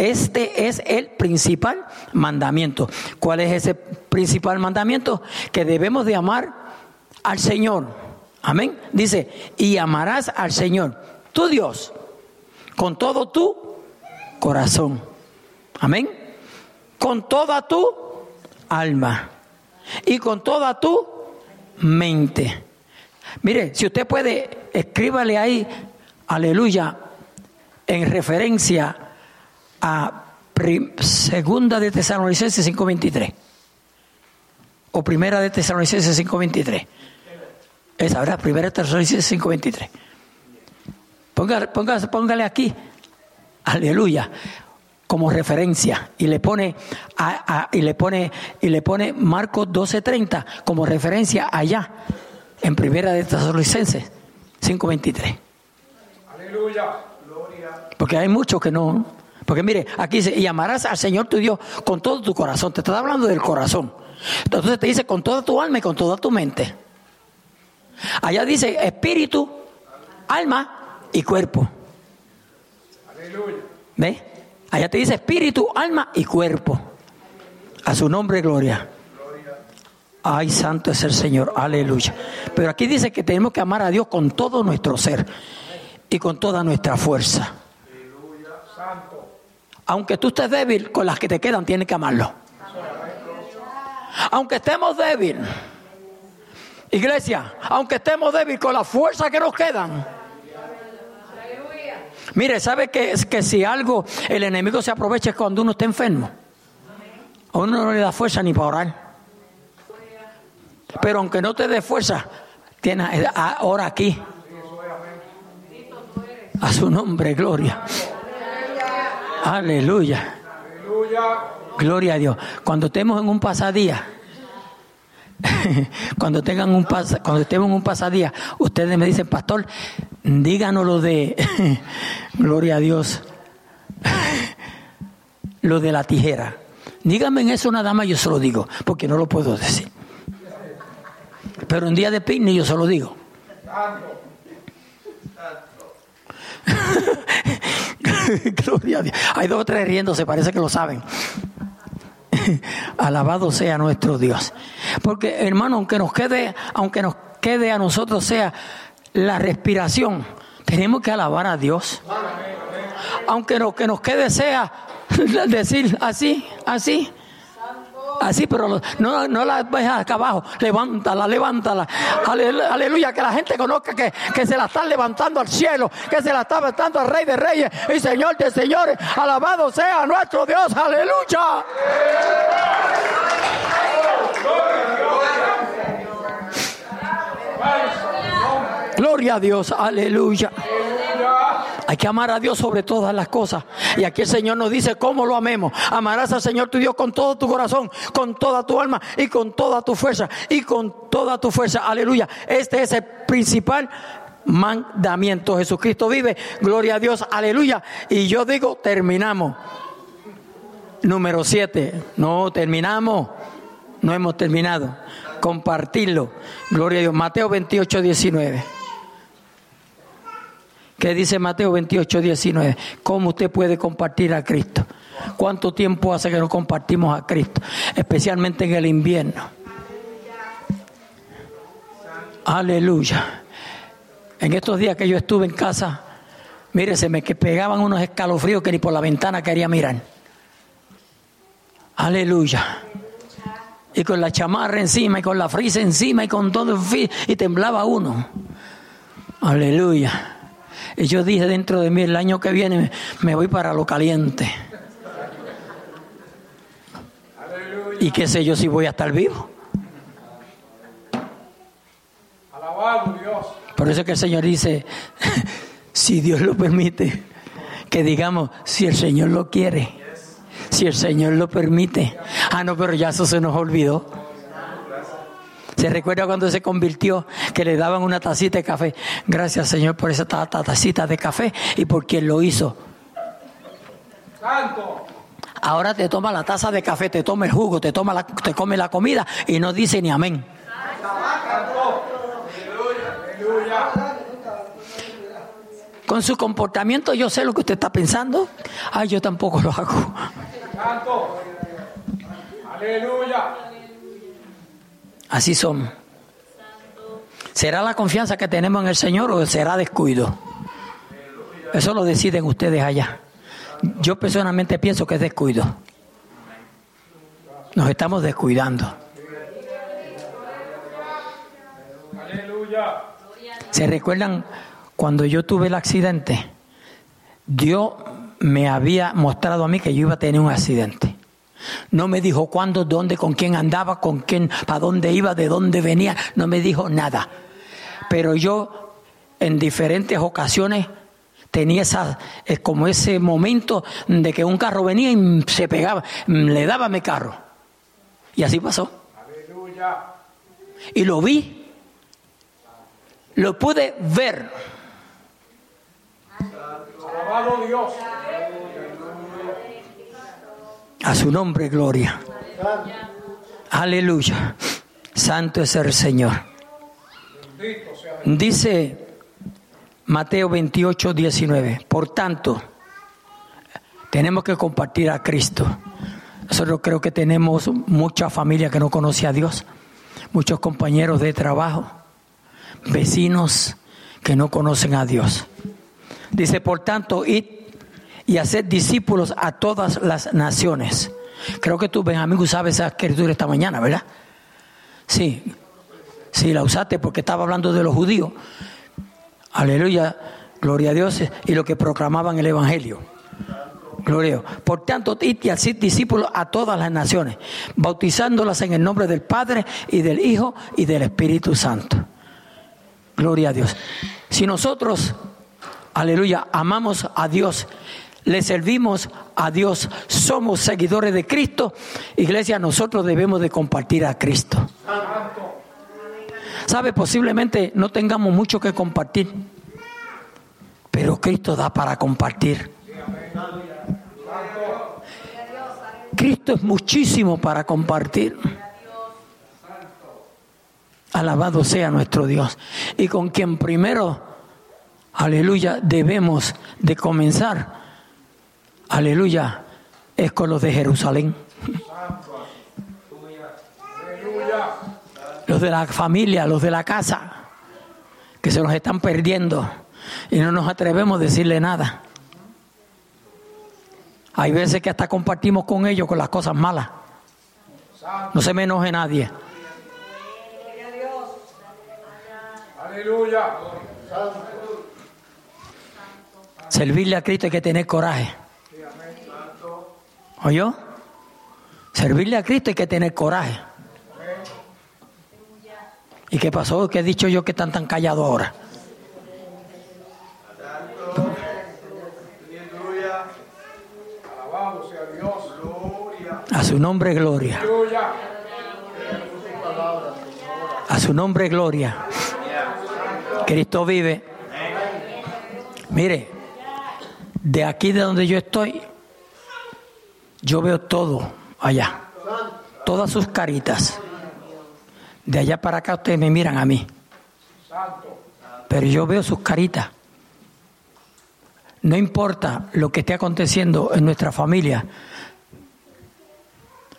este es el principal mandamiento. ¿Cuál es ese principal mandamiento? Que debemos de amar al Señor. Amén. Dice, y amarás al Señor, tu Dios, con todo tu corazón. Amén. Con toda tu alma y con toda tu mente. Mire, si usted puede, escríbale ahí, aleluya, en referencia a segunda de Tesalonicenses 5.23 o primera de Tesalonicenses 5.23. Esa, ¿verdad? Primera de Tesalonicenses 5.23. Póngale, póngale aquí, aleluya como referencia y le pone a, y le pone y le pone Marcos 12:30 como referencia allá en Primera de Tesalonicenses 5:23. Aleluya. Porque hay muchos que no porque mire, aquí dice, y amarás al Señor tu Dios con todo tu corazón. Te está hablando del corazón. Entonces te dice con toda tu alma y con toda tu mente. Allá dice espíritu, alma y cuerpo. Aleluya. ¿Ve? Allá te dice espíritu, alma y cuerpo. A su nombre, gloria. Ay, santo es el Señor, aleluya. Pero aquí dice que tenemos que amar a Dios con todo nuestro ser y con toda nuestra fuerza. Aunque tú estés débil, con las que te quedan tienes que amarlo. Aunque estemos débil, iglesia, aunque estemos débil con la fuerza que nos quedan, Mire, ¿sabe que, que si algo el enemigo se aprovecha es cuando uno está enfermo? A uno no le da fuerza ni para orar. Pero aunque no te dé fuerza, tiene ahora aquí. A su nombre, gloria. Aleluya. Gloria a Dios. Cuando estemos en un pasadía, <laughs> cuando tengan un cuando estemos en un pasadía, ustedes me dicen, pastor, díganos lo de, <laughs> gloria a Dios, <laughs> lo de la tijera. Díganme en eso nada más, yo se lo digo, porque no lo puedo decir. Pero un día de picnic yo se lo digo. Hay dos o tres riéndose, parece que lo saben. <laughs> Alabado sea nuestro Dios. Porque, hermano, aunque nos quede, aunque nos quede a nosotros sea la respiración, tenemos que alabar a Dios. Aunque lo que nos quede sea <laughs> decir así, así. Así, pero no, la dejas acá abajo. Levántala, levántala. Aleluya, que la gente conozca que, que se la están levantando al cielo, que se la está levantando al Rey de Reyes y Señor de Señores. Alabado sea nuestro Dios. Aleluya. Gloria a Dios, aleluya. Hay que amar a Dios sobre todas las cosas. Y aquí el Señor nos dice cómo lo amemos. Amarás al Señor tu Dios con todo tu corazón, con toda tu alma y con toda tu fuerza. Y con toda tu fuerza. Aleluya. Este es el principal mandamiento. Jesucristo vive. Gloria a Dios. Aleluya. Y yo digo, terminamos. Número siete. No, terminamos. No hemos terminado. Compartirlo. Gloria a Dios. Mateo 28, 19. ¿Qué dice Mateo 28, 19? ¿Cómo usted puede compartir a Cristo? ¿Cuánto tiempo hace que no compartimos a Cristo? Especialmente en el invierno. Aleluya. En estos días que yo estuve en casa, mire, se me pegaban unos escalofríos que ni por la ventana quería mirar. Aleluya. Y con la chamarra encima, y con la frisa encima, y con todo, y temblaba uno. Aleluya. Y yo dije dentro de mí, el año que viene me voy para lo caliente. Y qué sé yo si voy a estar vivo. Alabado Dios. Por eso que el Señor dice, <laughs> si Dios lo permite, que digamos, si el Señor lo quiere, si el Señor lo permite. Ah, no, pero ya eso se nos olvidó. ¿Se recuerda cuando se convirtió que le daban una tacita de café? Gracias Señor por esa tacita de café y por quien lo hizo. Ahora te toma la taza de café, te toma el jugo, te, toma la, te come la comida y no dice ni amén. Con su comportamiento yo sé lo que usted está pensando. Ay, yo tampoco lo hago. Aleluya. Así somos. ¿Será la confianza que tenemos en el Señor o será descuido? Eso lo deciden ustedes allá. Yo personalmente pienso que es descuido. Nos estamos descuidando. ¿Se recuerdan cuando yo tuve el accidente? Dios me había mostrado a mí que yo iba a tener un accidente. No me dijo cuándo, dónde, con quién andaba, con quién, para dónde iba, de dónde venía. No me dijo nada. Pero yo en diferentes ocasiones tenía esa, eh, como ese momento de que un carro venía y se pegaba, le daba mi carro. Y así pasó. Y lo vi. Lo pude ver. Alabado Dios. A su nombre, gloria. Aleluya. Santo es el Señor. Dice Mateo 28, 19. Por tanto, tenemos que compartir a Cristo. Nosotros creo que tenemos mucha familia que no conoce a Dios, muchos compañeros de trabajo, vecinos que no conocen a Dios. Dice, por tanto, id y hacer discípulos a todas las naciones. Creo que tú, Benjamín, usabas esa escritura esta mañana, ¿verdad? Sí, sí, la usaste porque estaba hablando de los judíos. Aleluya, gloria a Dios, y lo que proclamaban el Evangelio. Gloria. Por tanto, y hacer discípulos a todas las naciones, bautizándolas en el nombre del Padre y del Hijo y del Espíritu Santo. Gloria a Dios. Si nosotros, aleluya, amamos a Dios le servimos a Dios, somos seguidores de Cristo, iglesia, nosotros debemos de compartir a Cristo. ¿Sabe? Posiblemente no tengamos mucho que compartir, pero Cristo da para compartir. Cristo es muchísimo para compartir. Alabado sea nuestro Dios. Y con quien primero, aleluya, debemos de comenzar aleluya, es con los de Jerusalén. Los de la familia, los de la casa, que se nos están perdiendo y no nos atrevemos a decirle nada. Hay veces que hasta compartimos con ellos con las cosas malas. No se me enoje nadie. Aleluya. Servirle a Cristo hay que tener coraje. ¿Oyó? Servirle a Cristo hay que tener coraje. ¿Y qué pasó? ¿Qué he dicho yo que están tan callados ahora? A su nombre gloria. A su nombre gloria. Cristo vive. Mire, de aquí de donde yo estoy, yo veo todo allá. Todas sus caritas. De allá para acá ustedes me miran a mí. Pero yo veo sus caritas. No importa lo que esté aconteciendo en nuestra familia,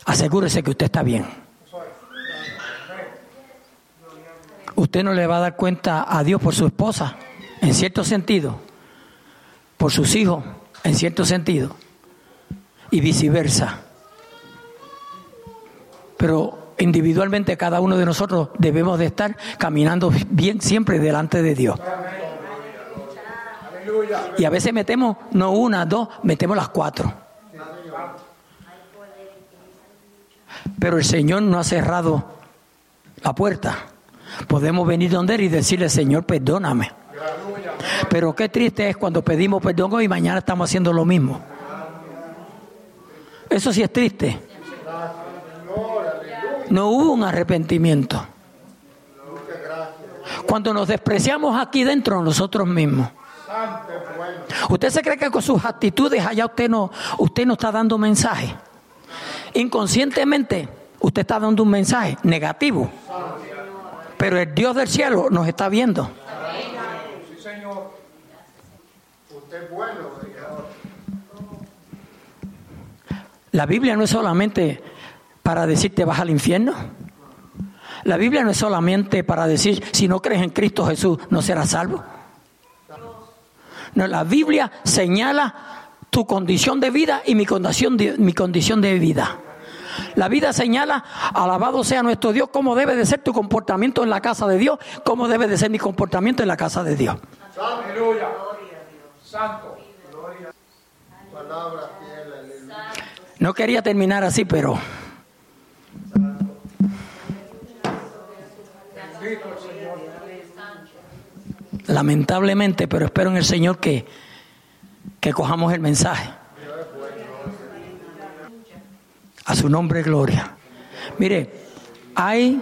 asegúrese que usted está bien. Usted no le va a dar cuenta a Dios por su esposa, en cierto sentido, por sus hijos, en cierto sentido, y viceversa. Pero individualmente cada uno de nosotros debemos de estar caminando bien siempre delante de Dios. Y a veces metemos no una, dos, metemos las cuatro. Pero el Señor no ha cerrado la puerta. Podemos venir donde Él y decirle, Señor, perdóname. Pero qué triste es cuando pedimos perdón hoy y mañana estamos haciendo lo mismo. Eso sí es triste. No hubo un arrepentimiento. Cuando nos despreciamos aquí dentro nosotros mismos. ¿Usted se cree que con sus actitudes allá usted no, usted no está dando mensaje? Inconscientemente usted está dando un mensaje negativo. Pero el Dios del cielo nos está viendo. Sí, Señor. Usted es bueno. La Biblia no es solamente para decirte vas al infierno. La Biblia no es solamente para decir si no crees en Cristo Jesús no serás salvo. No, la Biblia señala tu condición de vida y mi condición de, mi condición de vida. La vida señala, alabado sea nuestro Dios, cómo debe de ser tu comportamiento en la casa de Dios, cómo debe de ser mi comportamiento en la casa de Dios. Aleluya. Santo. Palabra. No quería terminar así, pero lamentablemente, pero espero en el Señor que, que cojamos el mensaje. A su nombre, gloria. Mire, hay,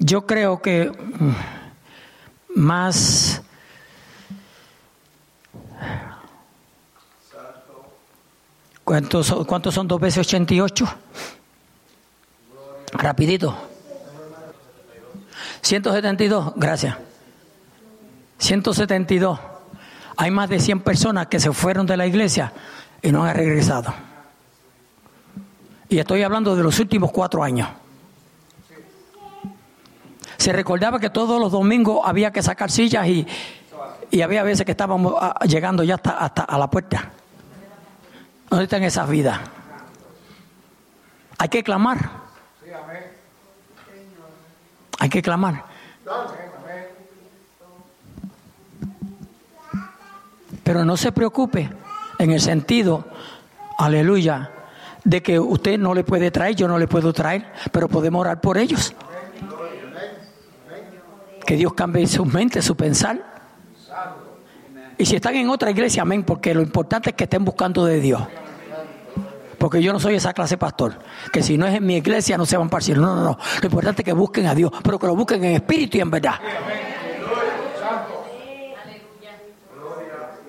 yo creo que mm, más... ¿Cuántos, son- ¿Cuántos son dos veces 88? Rapidito. 172, gracias. 172. Hay más de 100 personas que se fueron de la iglesia y no han regresado. Y estoy hablando de los últimos cuatro años. Se recordaba que todos los domingos había que sacar sillas y, y había veces que estábamos ah, llegando ya hasta, hasta a la puerta. ¿Dónde están esas vidas? Hay que clamar. Hay que clamar. Pero no se preocupe en el sentido, aleluya, de que usted no le puede traer, yo no le puedo traer, pero podemos orar por ellos. Que Dios cambie su mente, su pensar. Y si están en otra iglesia, amén, porque lo importante es que estén buscando de Dios. Porque yo no soy esa clase pastor, que si no es en mi iglesia no se van para el cielo. No, no, no. Lo importante es que busquen a Dios, pero que lo busquen en espíritu y en verdad.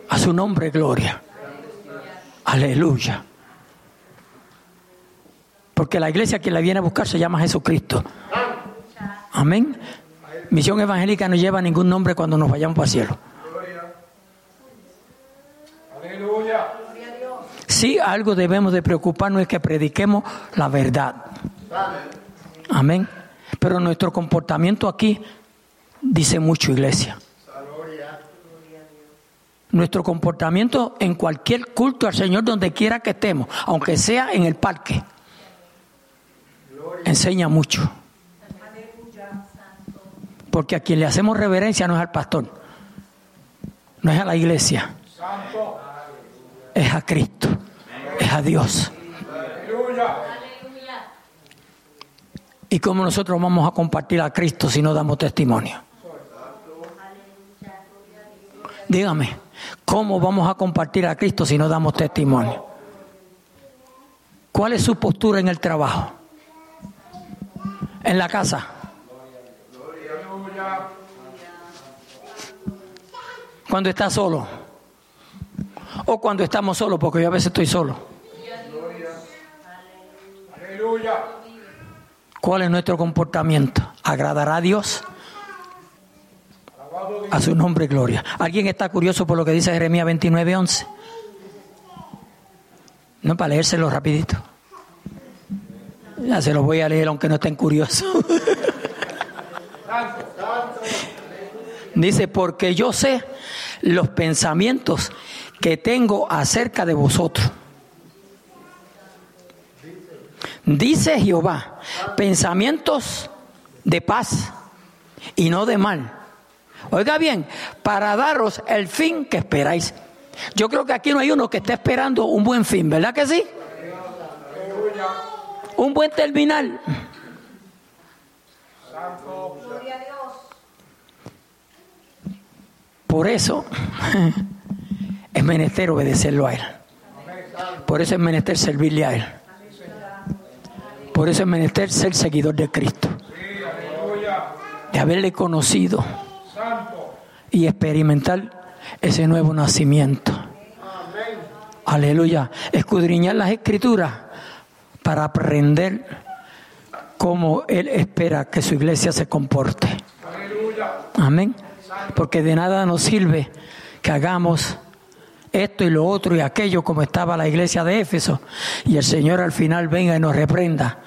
A su nombre, gloria. Aleluya. Porque la iglesia que la viene a buscar se llama Jesucristo. Amén. Misión evangélica no lleva ningún nombre cuando nos vayamos para el cielo. Aleluya. Sí, algo debemos de preocuparnos es que prediquemos la verdad. Amén. Pero nuestro comportamiento aquí dice mucho, iglesia. Nuestro comportamiento en cualquier culto al Señor donde quiera que estemos, aunque sea en el parque. enseña mucho. Porque a quien le hacemos reverencia no es al pastor, no es a la iglesia. Es a Cristo, es a Dios. ¿Y cómo nosotros vamos a compartir a Cristo si no damos testimonio? Dígame, ¿cómo vamos a compartir a Cristo si no damos testimonio? ¿Cuál es su postura en el trabajo? En la casa. Cuando está solo. O cuando estamos solos, porque yo a veces estoy solo. Aleluya. ¿Cuál es nuestro comportamiento? ¿Agradará a Dios? A su nombre, gloria. ¿Alguien está curioso por lo que dice Jeremías 29, 11? No, para leérselo rapidito. Ya se lo voy a leer aunque no estén curiosos. Dice, porque yo sé los pensamientos que tengo acerca de vosotros. Dice Jehová, pensamientos de paz y no de mal. Oiga bien, para daros el fin que esperáis. Yo creo que aquí no hay uno que esté esperando un buen fin, ¿verdad que sí? Un buen terminal. Por eso <laughs> es menester obedecerlo a Él. Por eso es menester servirle a Él. Por eso es menester ser seguidor de Cristo. De haberle conocido y experimentar ese nuevo nacimiento. Aleluya. Escudriñar las escrituras para aprender cómo Él espera que su iglesia se comporte. Amén. Porque de nada nos sirve que hagamos esto y lo otro y aquello como estaba la iglesia de Éfeso y el Señor al final venga y nos reprenda.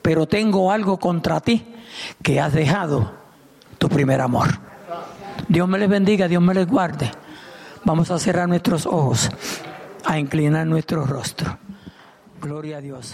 Pero tengo algo contra ti que has dejado tu primer amor. Dios me les bendiga, Dios me les guarde. Vamos a cerrar nuestros ojos, a inclinar nuestro rostro. Gloria a Dios.